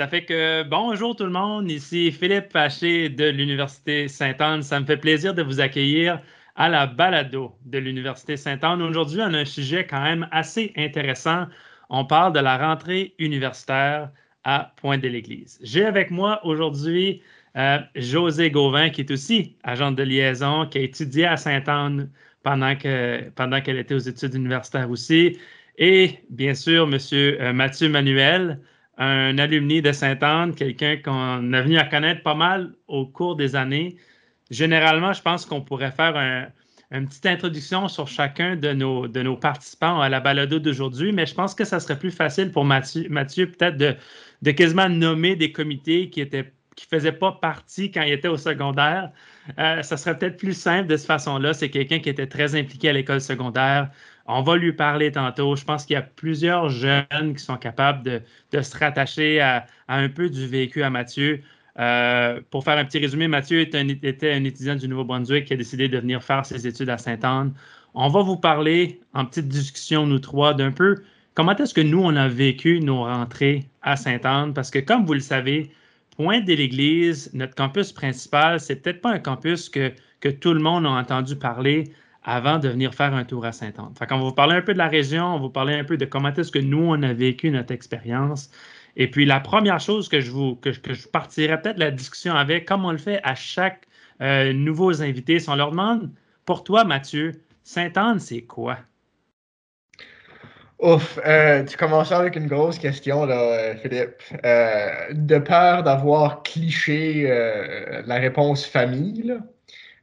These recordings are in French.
Ça fait que bonjour tout le monde, ici Philippe Paché de l'Université Sainte-Anne. Ça me fait plaisir de vous accueillir à la balado de l'Université Sainte-Anne. Aujourd'hui, on a un sujet quand même assez intéressant. On parle de la rentrée universitaire à Pointe-de-l'Église. J'ai avec moi aujourd'hui euh, José Gauvin, qui est aussi agente de liaison, qui a étudié à Sainte-Anne pendant qu'elle pendant était aux études universitaires aussi. Et bien sûr, M. Euh, Mathieu Manuel, un alumni de Sainte-Anne, quelqu'un qu'on a venu à connaître pas mal au cours des années. Généralement, je pense qu'on pourrait faire une petite introduction sur chacun de nos, participants à la balado d'aujourd'hui, mais je pense que ça serait plus facile pour Mathieu, Mathieu peut-être de, de quasiment nommer des comités qui étaient ne faisait pas partie quand il était au secondaire. Euh, ça serait peut-être plus simple de cette façon-là. C'est quelqu'un qui était très impliqué à l'école secondaire. On va lui parler tantôt. Je pense qu'il y a plusieurs jeunes qui sont capables de, se rattacher à, un peu du vécu à Mathieu. Euh, pour faire un petit résumé, Mathieu était un, étudiant du Nouveau-Brunswick qui a décidé de venir faire ses études à Sainte-Anne. On va vous parler en petite discussion, nous trois, d'un peu comment est-ce que nous, on a vécu nos rentrées à Sainte-Anne? Parce que comme vous le savez, Pointe de l'Église, notre campus principal, c'est peut-être pas un campus que, que tout le monde a entendu parler avant de venir faire un tour à Sainte-Anne. Fait qu'on va vous parler un peu de la région, on va vous parler un peu de comment est-ce que nous, on a vécu notre expérience. Et puis, la première chose que je vous que, je partirais peut-être la discussion avec, comme on le fait à chaque euh, nouveau invité, si on leur demande, pour toi, Mathieu, Sainte-Anne, c'est quoi? Ouf, euh, tu commences avec une grosse question, là, euh, Philippe. Euh, de peur d'avoir cliché la réponse famille,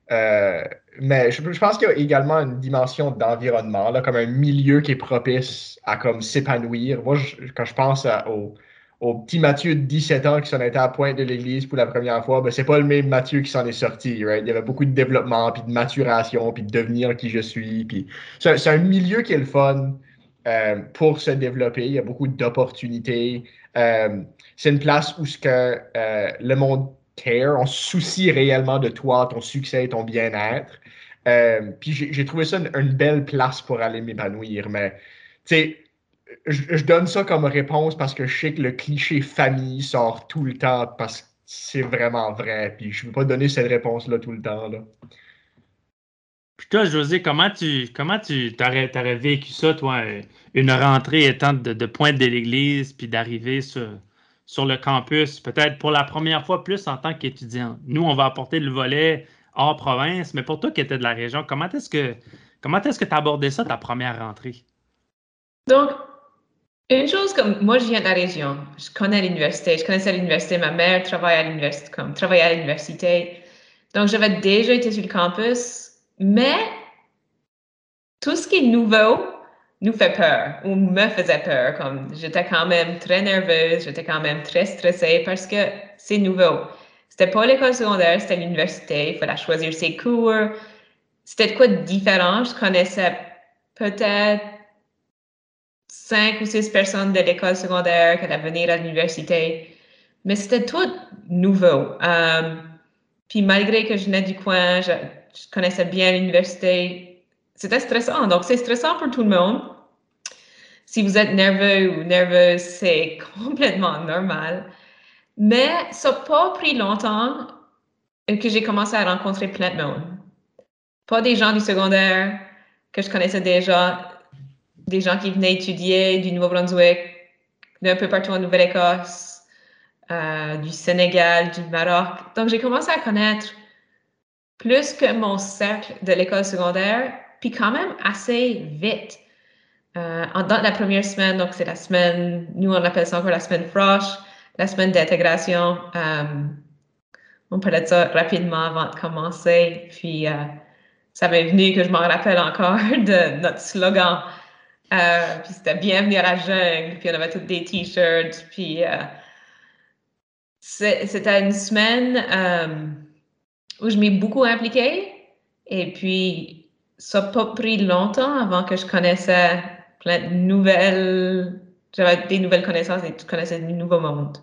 mais je, pense qu'il y a également une dimension d'environnement, là, comme un milieu qui est propice à comme s'épanouir. Moi, quand je pense au, petit Mathieu de 17 ans qui s'en était à pointe de l'église pour la première fois, ben, c'est pas le même Mathieu qui s'en est sorti. Right? Il y avait beaucoup de développement, puis de maturation, puis de devenir qui je suis. Puis c'est un milieu qui est le fun. Euh, pour se développer. Il y a beaucoup d'opportunités. Euh, c'est une place où ce que, euh, le monde on se soucie réellement de toi, ton succès et ton bien-être. puis j'ai trouvé ça une, belle place pour aller m'épanouir. Mais, tu sais, je, donne ça comme réponse parce que je sais que le cliché famille sort tout le temps parce que c'est vraiment vrai. Puis je ne veux pas donner cette réponse-là tout le temps. Là. Puis toi, José, comment tu comment tu t'aurais, vécu ça, toi, une rentrée étant de, pointe de l'église, puis d'arriver sur, sur le campus, peut-être pour la première fois plus en tant qu'étudiant. Nous, on va apporter le volet hors province, mais pour toi qui étais de la région, comment est-ce que comment est-ce que tu as abordé ça, ta première rentrée? Donc, une chose comme moi, je viens de la région. Je connais l'université. Je connaissais l'université. Ma mère travaille à l'université, comme travaillait à l'université. Donc, j'avais déjà été sur le campus mais tout ce qui est nouveau nous fait peur ou me faisait peur. Comme j'étais quand même très nerveuse, j'étais quand même très stressée parce que c'est nouveau. C'était pas l'école secondaire, c'était l'université. Il fallait choisir ses cours. C'était quoi de différent? Je connaissais peut-être cinq ou six personnes de l'école secondaire qui allaient venir à l'université, mais c'était tout nouveau. Euh, puis malgré que je venais du coin, je, je connaissais bien l'université. C'était stressant. Donc, c'est stressant pour tout le monde. Si vous êtes nerveux ou nerveuse, c'est complètement normal. Mais ça n'a pas pris longtemps que j'ai commencé à rencontrer plein de monde. Pas des gens du secondaire que je connaissais déjà, des gens qui venaient étudier du Nouveau-Brunswick, d'un peu partout en Nouvelle-Écosse, euh, du Sénégal, du Maroc. Donc, j'ai commencé à connaître plus que mon cercle de l'école secondaire, puis quand même assez vite. Euh, dans la première semaine, donc c'est la semaine, nous on appelle ça encore la semaine frosh, la semaine d'intégration. Euh, on parlait de ça rapidement avant de commencer, puis euh, ça m'est venu que je m'en rappelle encore de notre slogan. Euh, puis c'était bienvenue à la jungle, puis on avait tous des t-shirts, puis c'était une semaine où je m'ai beaucoup impliquée. Et puis, ça n'a pas pris longtemps avant que je connaissais plein de nouvelles, j'avais des nouvelles connaissances et tu connaissais du nouveau monde.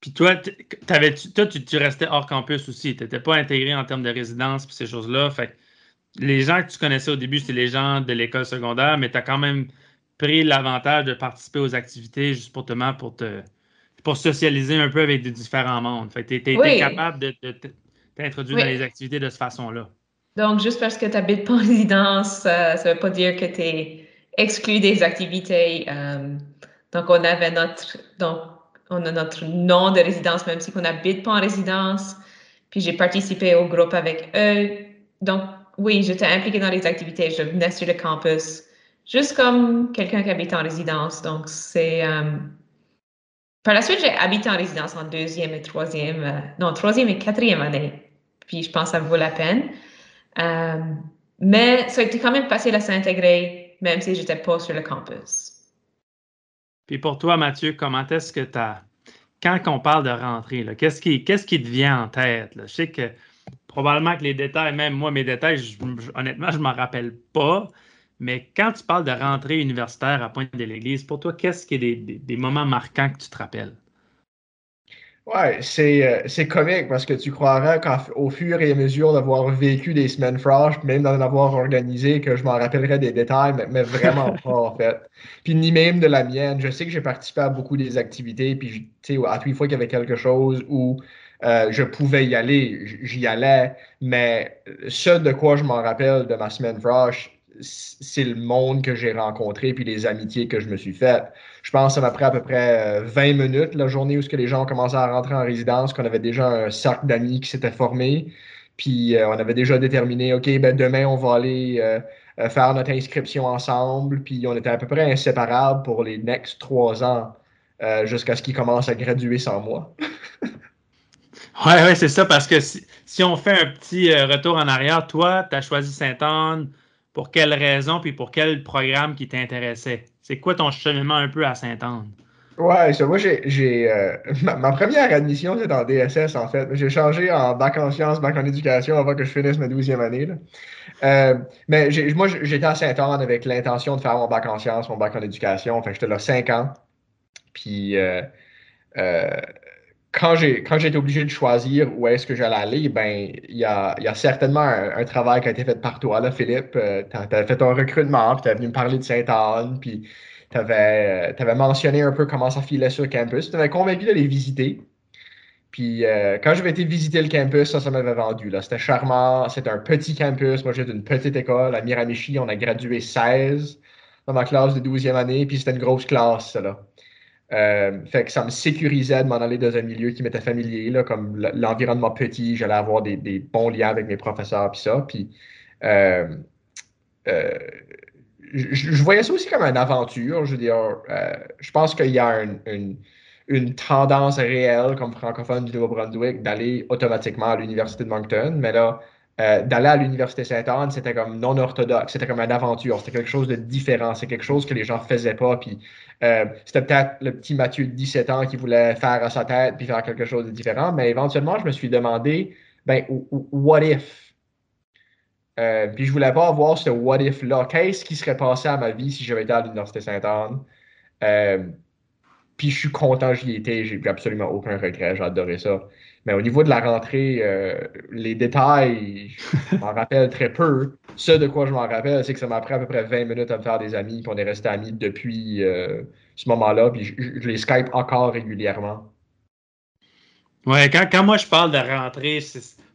Puis toi, toi tu, tu, restais hors campus aussi. Tu n'étais pas intégré en termes de résidence et ces choses-là. Fait les gens que tu connaissais au début, c'était les gens de l'école secondaire, mais tu as quand même pris l'avantage de participer aux activités justement pour te pour socialiser un peu avec des différents mondes. Fait tu étais capable de, t'introduire dans les activités de cette façon-là. Donc, juste parce que tu habites pas en résidence, ça ne veut pas dire que tu es exclu des activités. Euh, donc, on avait notre, donc, on a notre nom de résidence, même si on n'habite pas en résidence. Puis, j'ai participé au groupe avec eux. Donc, oui, j'étais impliquée dans les activités. Je venais sur le campus, juste comme quelqu'un qui habite en résidence. Donc, c'est. Euh, par la suite, j'ai habité en résidence en deuxième et troisième, euh, non, troisième et quatrième année. Puis, je pense que ça vaut la peine. Euh, mais ça a été quand même facile à s'intégrer, même si je n'étais pas sur le campus. Puis pour toi, Mathieu, comment est-ce que tu as. Quand on parle de rentrée, qu'est-ce qui, te vient en tête? Je sais que probablement que les détails, même moi, mes détails, honnêtement, je ne m'en rappelle pas. Mais quand tu parles de rentrée universitaire à Pointe-de-l'Église, pour toi, qu'est-ce qui est des, moments marquants que tu te rappelles? Ouais, euh, c'est, comique parce que tu croirais qu'au fur et à mesure d'avoir vécu des semaines franches, même d'en avoir organisé, que je m'en rappellerais des détails, mais, vraiment pas en fait. Puis ni même de la mienne. Je sais que j'ai participé à beaucoup des activités, puis tu sais, à toutes les fois qu'il y avait quelque chose où euh, je pouvais y aller, j'y allais, mais ce de quoi je m'en rappelle de ma semaine franche, c'est le monde que j'ai rencontré puis les amitiés que je me suis faites. Je pense que ça m'a pris à peu près 20 euh, minutes la journée où ce que les gens ont commencé à rentrer en résidence, qu'on avait déjà un cercle d'amis qui s'était formé. Puis euh, on avait déjà déterminé, OK, ben demain, on va aller faire notre inscription ensemble. Puis on était à peu près inséparables pour les next trois ans jusqu'à ce qu'ils commencent à graduer sans moi. Oui, ouais, c'est ça, parce que si, on fait un petit euh, retour en arrière, toi, tu as choisi Sainte-Anne pour quelle raison puis pour quel programme qui t'intéressait? C'est quoi ton cheminement un peu à Sainte-Anne? Ouais, ça, moi, j'ai. Euh, ma, première admission, c'est en DSS, en fait. J'ai changé en bac en sciences, bac en éducation avant que je finisse ma douzième année. Euh, mais moi, j'étais à Sainte-Anne avec l'intention de faire mon bac en sciences, mon bac en éducation. Enfin, j'étais là cinq ans. Puis quand j'ai quand été obligé de choisir où est-ce que j'allais aller, ben il y a, y a, certainement un, travail qui a été fait par toi, Philippe. Euh, tu as, fait un recrutement, puis tu venu me parler de Sainte-Anne, puis tu avais, avais, mentionné un peu comment ça filait sur campus. Tu m'avais convaincu d'aller visiter. Puis euh, quand j'avais été visiter le campus, ça, ça m'avait vendu. C'était charmant. C'était un petit campus. Moi, j'étais d'une petite école. À Miramichi, on a gradué 16 dans ma classe de 12e année. Puis c'était une grosse classe, là. Euh, fait que ça me sécurisait de m'en aller dans un milieu qui m'était familier, là, comme l'environnement petit, j'allais avoir des, bons liens avec mes professeurs, puis ça. Puis, euh, euh, je, voyais ça aussi comme une aventure. Je veux dire, je pense qu'il y a une, une, tendance réelle, comme francophone du Nouveau-Brunswick, d'aller automatiquement à l'Université de Moncton, mais là, euh, d'aller à l'Université Sainte-Anne, c'était comme non orthodoxe, c'était comme une aventure, c'était quelque chose de différent, c'est quelque chose que les gens faisaient pas. Puis euh, c'était peut-être le petit Mathieu de 17 ans qui voulait faire à sa tête puis faire quelque chose de différent, mais éventuellement, je me suis demandé, ben, what if? Euh, puis je voulais pas avoir ce what if-là. Qu'est-ce qui serait passé à ma vie si j'avais été à l'Université Sainte-Anne? puis je suis content, j'y étais, j'ai absolument aucun regret, j'ai adoré ça. Mais au niveau de la rentrée, euh, les détails, je m'en rappelle très peu. Ce de quoi je m'en rappelle, c'est que ça m'a pris à peu près 20 minutes à me faire des amis, puis on est resté amis depuis euh, ce moment-là, puis je, les Skype encore régulièrement. Ouais, quand, moi je parle de rentrée,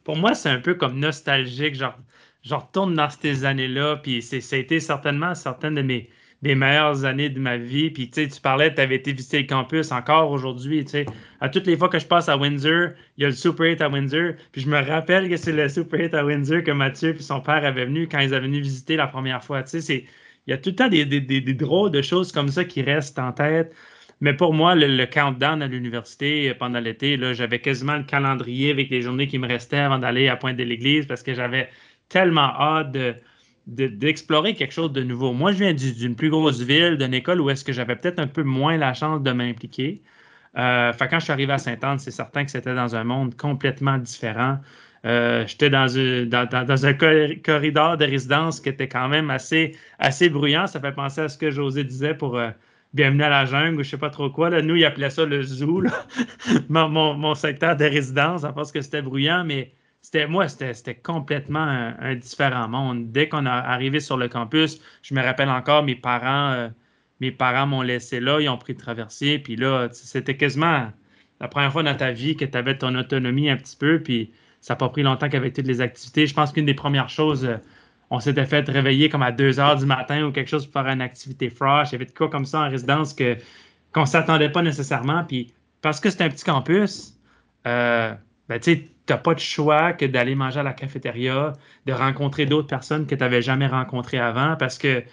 pour moi, c'est un peu comme nostalgique. Genre, je retourne dans ces années-là, puis ça a été certainement certaines de mes des meilleures années de ma vie. Puis, tu parlais, tu avais été visiter le campus encore aujourd'hui. À toutes les fois que je passe à Windsor, il y a le Super 8 à Windsor. Puis, je me rappelle que c'est le Super 8 à Windsor que Mathieu et son père avaient venu quand ils avaient venu visiter la première fois. Il y a tout le temps des, drôles de choses comme ça qui restent en tête. Mais pour moi, le, countdown à l'université pendant l'été, j'avais quasiment le calendrier avec les journées qui me restaient avant d'aller à Pointe de l'Église parce que j'avais tellement hâte de, d'explorer quelque chose de nouveau. Moi, je viens d'une plus grosse ville, d'une école où est-ce que j'avais peut-être un peu moins la chance de m'impliquer. Euh, quand je suis arrivé à Sainte-Anne, c'est certain que c'était dans un monde complètement différent. Euh, j'étais dans, un corridor de résidence qui était quand même assez, assez bruyant. Ça fait penser à ce que José disait pour euh, Bienvenue à la jungle ou je sais pas trop quoi. Nous, il appelait ça le zoo, mon, secteur de résidence, à parce que c'était bruyant, mais c'était moi, c'était complètement un, différent monde. Dès qu'on est arrivé sur le campus, je me rappelle encore mes parents, euh, mes parents m'ont laissé là, ils ont pris le traversier, puis là, c'était quasiment la première fois dans ta vie que tu avais ton autonomie un petit peu, puis ça n'a pas pris longtemps qu'avec toutes les activités. Je pense qu'une des premières choses, euh, on s'était fait réveiller comme à 2 heures du matin ou quelque chose pour faire une activité fresh. Il y avait de quoi comme ça en résidence qu'on ne s'attendait pas nécessairement. Puis parce que c'est un petit campus, euh, ben, tu n'as pas de choix que d'aller manger à la cafétéria, de rencontrer d'autres personnes que tu n'avais jamais rencontrées avant parce que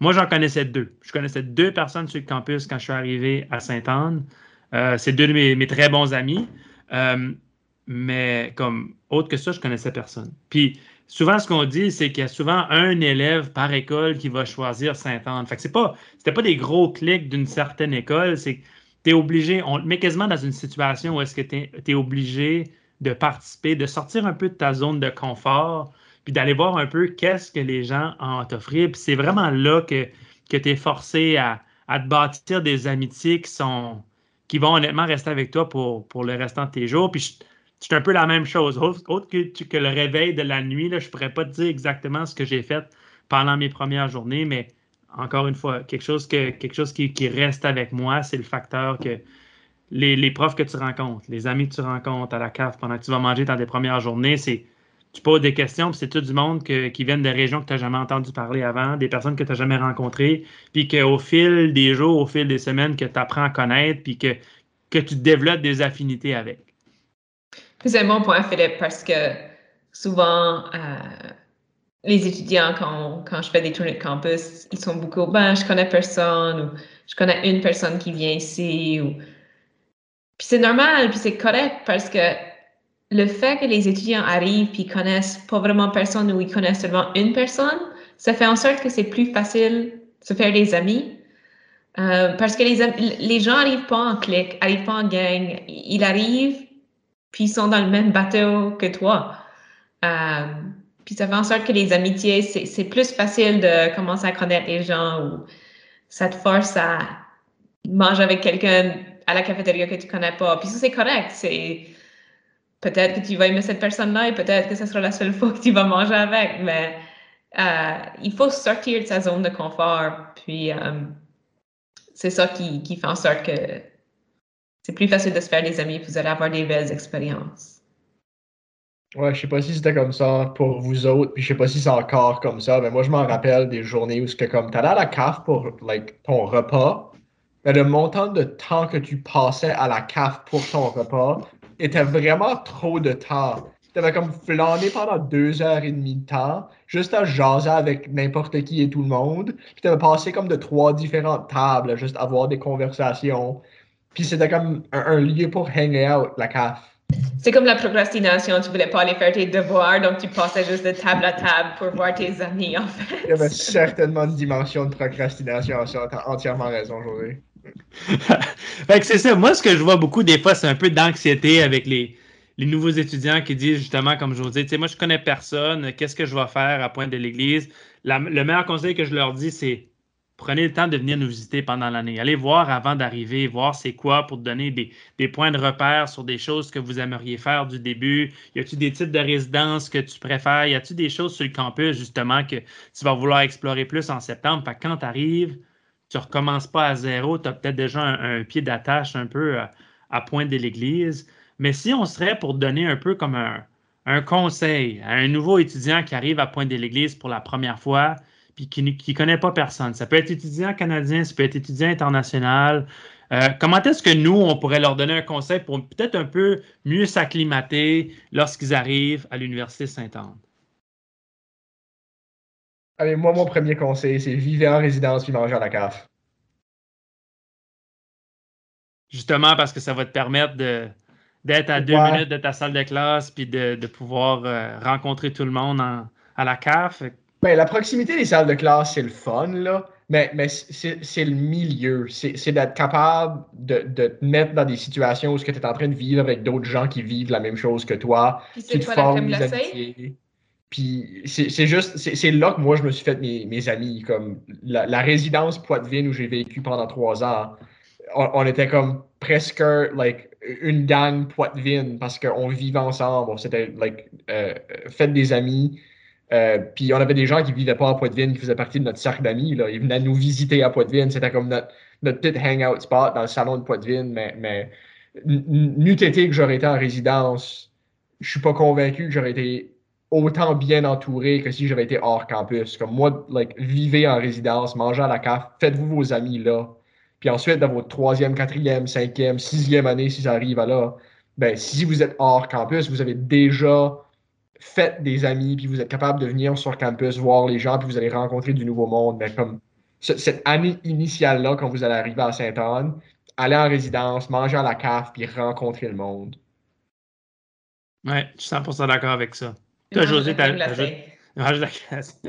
moi, j'en connaissais deux. Je connaissais deux personnes sur le campus quand je suis arrivé à Sainte-Anne. Euh, c'est deux de mes, très bons amis. Euh, mais comme autre que ça, je connaissais personne. Puis souvent, ce qu'on dit, c'est qu'il y a souvent un élève par école qui va choisir Sainte-Anne. Fait que c'est pas, c'était pas des gros clics d'une certaine école, c'est que tu es obligé, on te met quasiment dans une situation où est-ce que tu es, obligé de participer, de sortir un peu de ta zone de confort, puis d'aller voir un peu qu'est-ce que les gens ont t'offrir. Puis c'est vraiment là que, que tu es forcé à, à, te bâtir des amitiés qui sont qui vont honnêtement rester avec toi pour, pour le restant de tes jours. Puis c'est un peu la même chose. Autre, que, le réveil de la nuit, là, je ne pourrais pas te dire exactement ce que j'ai fait pendant mes premières journées, mais encore une fois, quelque chose, chose qui, reste avec moi, c'est le facteur que les, profs que tu rencontres, les amis que tu rencontres à la cave pendant que tu vas manger dans tes premières journées, c'est tu poses des questions, puis c'est tout du monde qui viennent de régions que tu n'as jamais entendu parler avant, des personnes que tu n'as jamais rencontrées, puis qu'au fil des jours, au fil des semaines, que tu apprends à connaître, puis que, que tu développes des affinités avec. C'est un bon point, Philippe, parce que souvent, euh, les étudiants, quand, quand, je fais des tournées de campus, ils sont beaucoup, ben, je connais personne, ou je connais une personne qui vient ici, ou... Puis c'est normal, puis c'est correct, parce que le fait que les étudiants arrivent puis connaissent pas vraiment personne ou ils connaissent seulement une personne, ça fait en sorte que c'est plus facile de se faire des amis. Euh, parce que les, les gens n'arrivent pas en clic, n'arrivent pas en gang. Ils arrivent puis ils sont dans le même bateau que toi. Euh, puis ça fait en sorte que les amitiés, c'est plus facile de commencer à connaître les gens ou ça te force à manger avec quelqu'un à la cafétéria que tu connais pas. Puis ça, c'est correct. C'est peut-être que tu vas aimer cette personne-là et peut-être que ce sera la seule fois que tu vas manger avec, mais euh, il faut sortir de sa zone de confort. Puis euh, c'est ça qui, qui fait en sorte que c'est plus facile de se faire des amis, vous allez avoir des belles expériences. Ouais, je sais pas si c'était comme ça pour vous autres, puis je sais pas si c'est encore comme ça, mais moi je m'en rappelle des journées où c'était comme t'allais à la CAF pour like, ton repas, mais le montant de temps que tu passais à la CAF pour ton repas était vraiment trop de temps. Tu avais comme flâné pendant deux heures et demie de temps, juste à jaser avec n'importe qui et tout le monde. Puis tu avais passé comme de trois différentes tables, juste à avoir des conversations. Puis c'était comme un, lieu pour hang out, la CAF. C'est comme la procrastination, tu voulais pas aller faire tes devoirs, donc tu passais juste de table à table pour voir tes amis, en fait. Il y avait certainement une dimension de procrastination ça, t'as entièrement raison, José. fait que c'est ça, moi ce que je vois beaucoup des fois, c'est un peu d'anxiété avec les, les nouveaux étudiants qui disent justement, comme José, tu sais, moi je connais personne, qu'est-ce que je vais faire à Pointe de l'Église? Le meilleur conseil que je leur dis, c'est prenez le temps de venir nous visiter pendant l'année. Allez voir avant d'arriver, voir c'est quoi pour donner des, points de repère sur des choses que vous aimeriez faire du début. Y a-t-il des types de résidences que tu préfères? Y a-t-il des choses sur le campus, justement, que tu vas vouloir explorer plus en septembre? quand tu arrives, tu recommences pas à zéro, tu as peut-être déjà un, pied d'attache un peu à, point de l'église. Mais si on serait pour donner un peu comme un, un conseil à un nouveau étudiant qui arrive à Pointe de l'Église pour la première fois, puis qui ne connaît pas personne. Ça peut être étudiant canadien, ça peut être étudiant international. Euh, comment est-ce que nous, on pourrait leur donner un conseil pour peut-être un peu mieux s'acclimater lorsqu'ils arrivent à l'Université Sainte-Anne? Allez, moi, mon premier conseil, c'est vivre en résidence puis manger à la CAF. Justement parce que ça va te permettre d'être à deux minutes de ta salle de classe puis de, pouvoir euh, rencontrer tout le monde à la CAF. Ben, la proximité des salles de classe, c'est le fun, là. Mais, mais c'est le milieu. C'est d'être capable de, de, te mettre dans des situations où tu es en train de vivre avec d'autres gens qui vivent la même chose que toi. Puis c'est quoi la des amitiés. Puis c'est juste, c'est là que moi, je me suis fait mes, mes amis. Comme la, résidence Poitvin où j'ai vécu pendant trois ans, on, était comme presque like, une gang Poitvin parce qu'on vivait ensemble. On s'était like, euh, fait des amis. Euh, puis on avait des gens qui vivaient pas à Poitvine, qui faisaient partie de notre cercle d'amis. Ils venaient nous visiter à Poitvine. C'était comme notre, notre petit hangout spot dans le salon de Poitvine. Mais, mais n'eût été que j'aurais été en résidence, je suis pas convaincu que j'aurais été autant bien entouré que si j'avais été hors campus. Comme moi, like, vivez en résidence, mangez à la cave, faites-vous vos amis là. Puis ensuite, dans votre troisième, quatrième, cinquième, sixième année, si ça arrive là, ben, si vous êtes hors campus, vous avez déjà fait des amis, puis vous êtes capable de venir sur campus, voir les gens, puis vous allez rencontrer du nouveau monde. Mais comme cette année initiale-là, quand vous allez arriver à Sainte-Anne, aller en résidence, manger à la cave, puis rencontrer le monde. Ouais, je suis 100% d'accord avec ça. Toi, José, t'as. Mange la glace.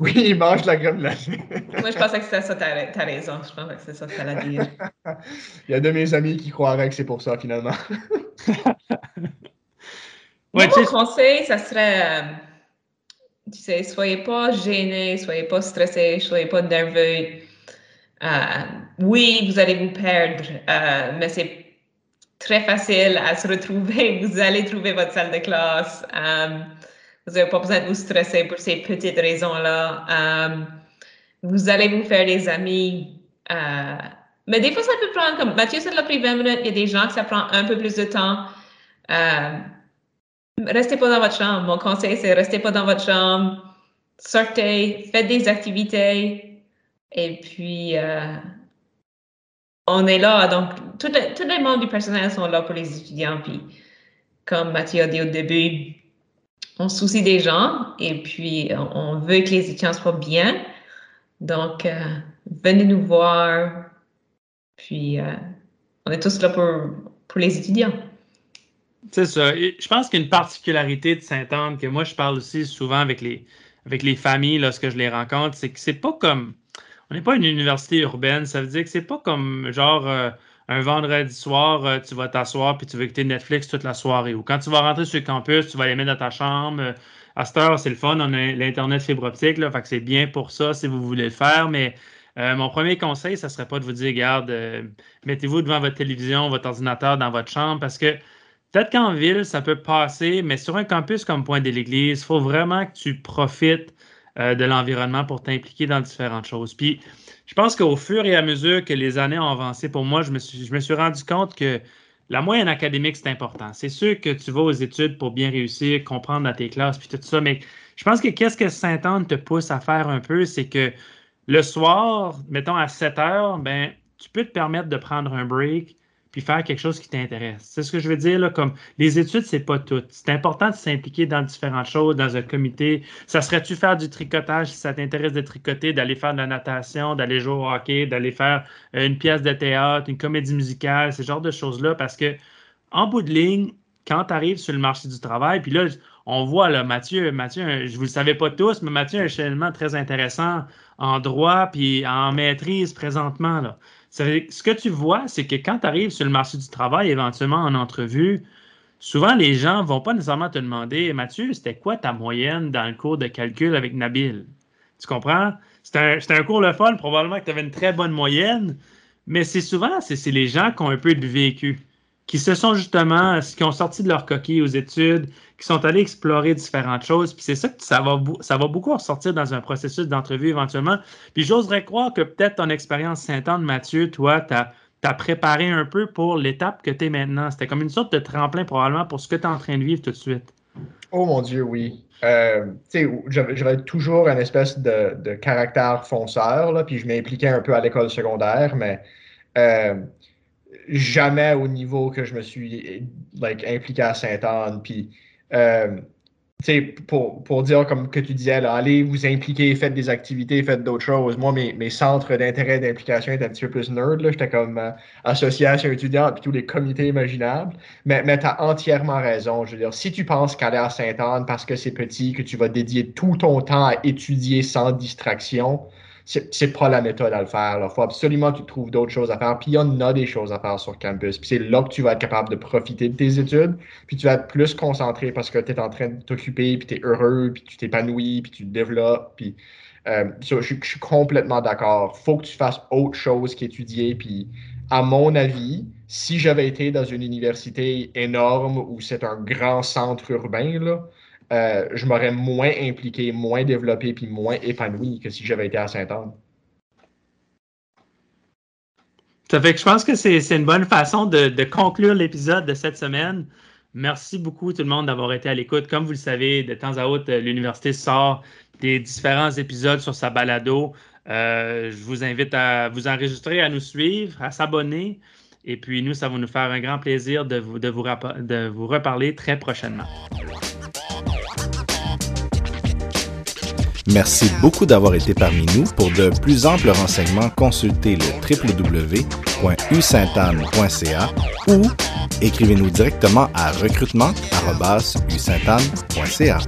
oui, il mange la crème glacée. Moi, je pensais que c'était ça, t'as raison. Je pensais que c'est ça que t'allais dire. il y a de mes amis qui croiraient que c'est pour ça, finalement. ouais, Mon conseil, ça serait, euh, tu sais, soyez pas gênés, soyez pas stressés, soyez pas nerveux. Euh, oui, vous allez vous perdre, euh, mais c'est très facile à se retrouver. Vous allez trouver votre salle de classe. Vous n'avez pas besoin de vous stresser pour ces petites raisons-là. Euh, vous allez vous faire des amis. Euh, mais des fois, ça peut prendre, comme Mathieu, ça l'a pris 20 minutes. Il y a des gens que ça prend un peu plus de temps. Euh, restez pas dans votre chambre. Mon conseil, c'est restez pas dans votre chambre. Sortez, faites des activités. Et puis, on est là. Donc, tous les, tous les membres du personnel sont là pour les étudiants. Puis, comme Mathieu a dit au début, on soucie des gens et puis on veut que les étudiants soient bien. Donc, euh, venez nous voir. Puis, euh, on est tous là pour, les étudiants. C'est ça. je pense qu'une particularité de Sainte-Anne, que moi, je parle aussi souvent avec les, familles lorsque je les rencontre, c'est que c'est pas comme. On n'est pas une université urbaine. Ça veut dire que c'est pas comme genre. Euh, un vendredi soir, euh, tu vas t'asseoir puis tu vas écouter Netflix toute la soirée. Ou quand tu vas rentrer sur le campus, tu vas les mettre dans ta chambre. Euh, à cette heure, c'est le fun. On a l'Internet fibre optique, là, c'est bien pour ça si vous voulez le faire. Mais euh, mon premier conseil, ça ne serait pas de vous dire, regarde, mettez-vous devant votre télévision, votre ordinateur dans votre chambre parce que peut-être qu'en ville, ça peut passer, mais sur un campus comme Point de l'Église, il faut vraiment que tu profites de l'environnement pour t'impliquer dans différentes choses. Puis, je pense qu'au fur et à mesure que les années ont avancé, pour moi, je me suis, je me suis rendu compte que la moyenne académique, c'est important. C'est sûr que tu vas aux études pour bien réussir, comprendre dans tes classes, puis tout ça, mais je pense que qu'est-ce que Saint-Anne te pousse à faire un peu, c'est que le soir, mettons à 7 heures, ben, tu peux te permettre de prendre un break, puis faire quelque chose qui t'intéresse. C'est ce que je veux dire, comme les études, c'est pas tout. C'est important de s'impliquer dans différentes choses, dans un comité. Ça serait-tu faire du tricotage si ça t'intéresse de tricoter, d'aller faire de la natation, d'aller jouer au hockey, d'aller faire euh, une pièce de théâtre, une comédie musicale, ce genre de choses-là, parce que en bout de ligne, quand tu arrives sur le marché du travail, puis là, on voit là, Mathieu, Mathieu, je vous le savais pas tous, mais Mathieu a un cheminement très intéressant en droit puis en maîtrise présentement. Ce que tu vois, c'est que quand tu arrives sur le marché du travail, éventuellement en entrevue, souvent les gens ne vont pas nécessairement te demander Mathieu, c'était quoi ta moyenne dans le cours de calcul avec Nabil Tu comprends? C'était un, cours le fun, probablement que tu avais une très bonne moyenne, mais c'est souvent c'est les gens qui ont un peu de vécu qui se sont justement, qui ont sorti de leur coquille aux études, qui sont allés explorer différentes choses. Puis c'est ça que ça va, ça beaucoup ressortir dans un processus d'entrevue éventuellement. Puis j'oserais croire que peut-être ton expérience Saint-Anne, Mathieu, toi, tu as, préparé un peu pour l'étape que tu es maintenant. C'était comme une sorte de tremplin probablement pour ce que tu es en train de vivre tout de suite. Oh mon Dieu, oui. Euh, j'avais toujours une espèce de, caractère fonceur, là, puis je m'impliquais un peu à l'école secondaire, mais euh, jamais au niveau que je me suis like, impliqué à Sainte-Anne. Puis, euh, pour, pour dire comme que tu disais, allez vous impliquer, faites des activités, faites d'autres choses. Moi, mes, mes centres d'intérêt d'implication étaient un petit peu plus nerd. J'étais comme euh, association étudiante puis tous les comités imaginables. Mais, mais tu as entièrement raison. Je veux dire, si tu penses qu'aller à Sainte-Anne parce que c'est petit, que tu vas dédier tout ton temps à étudier sans distraction, c'est pas la méthode à le faire. Il faut absolument que tu trouves d'autres choses à faire. Puis il y en a des choses à faire sur campus. Puis c'est là que tu vas être capable de profiter de tes études. Puis tu vas être plus concentré parce que tu es en train de t'occuper, puis tu es heureux, puis tu t'épanouis, puis tu te développes. Puis euh, je, suis complètement d'accord. faut que tu fasses autre chose qu'étudier. Puis à mon avis, si j'avais été dans une université énorme où c'est un grand centre urbain, là, euh, je m'aurais moins impliqué, moins développé, puis moins épanoui que si j'avais été à Saint-Anne. Ça fait que je pense que c'est une bonne façon de, conclure l'épisode de cette semaine. Merci beaucoup tout le monde d'avoir été à l'écoute. Comme vous le savez, de temps à autre, l'université sort des différents épisodes sur sa balado. Euh, je vous invite à vous enregistrer, à nous suivre, à s'abonner. Et puis nous, ça va nous faire un grand plaisir de vous, de vous, de vous reparler très prochainement. Merci beaucoup d'avoir été parmi nous. Pour de plus amples renseignements, consultez le www.usaintanne.ca ou écrivez-nous directement à recrutement.usaintanne.ca.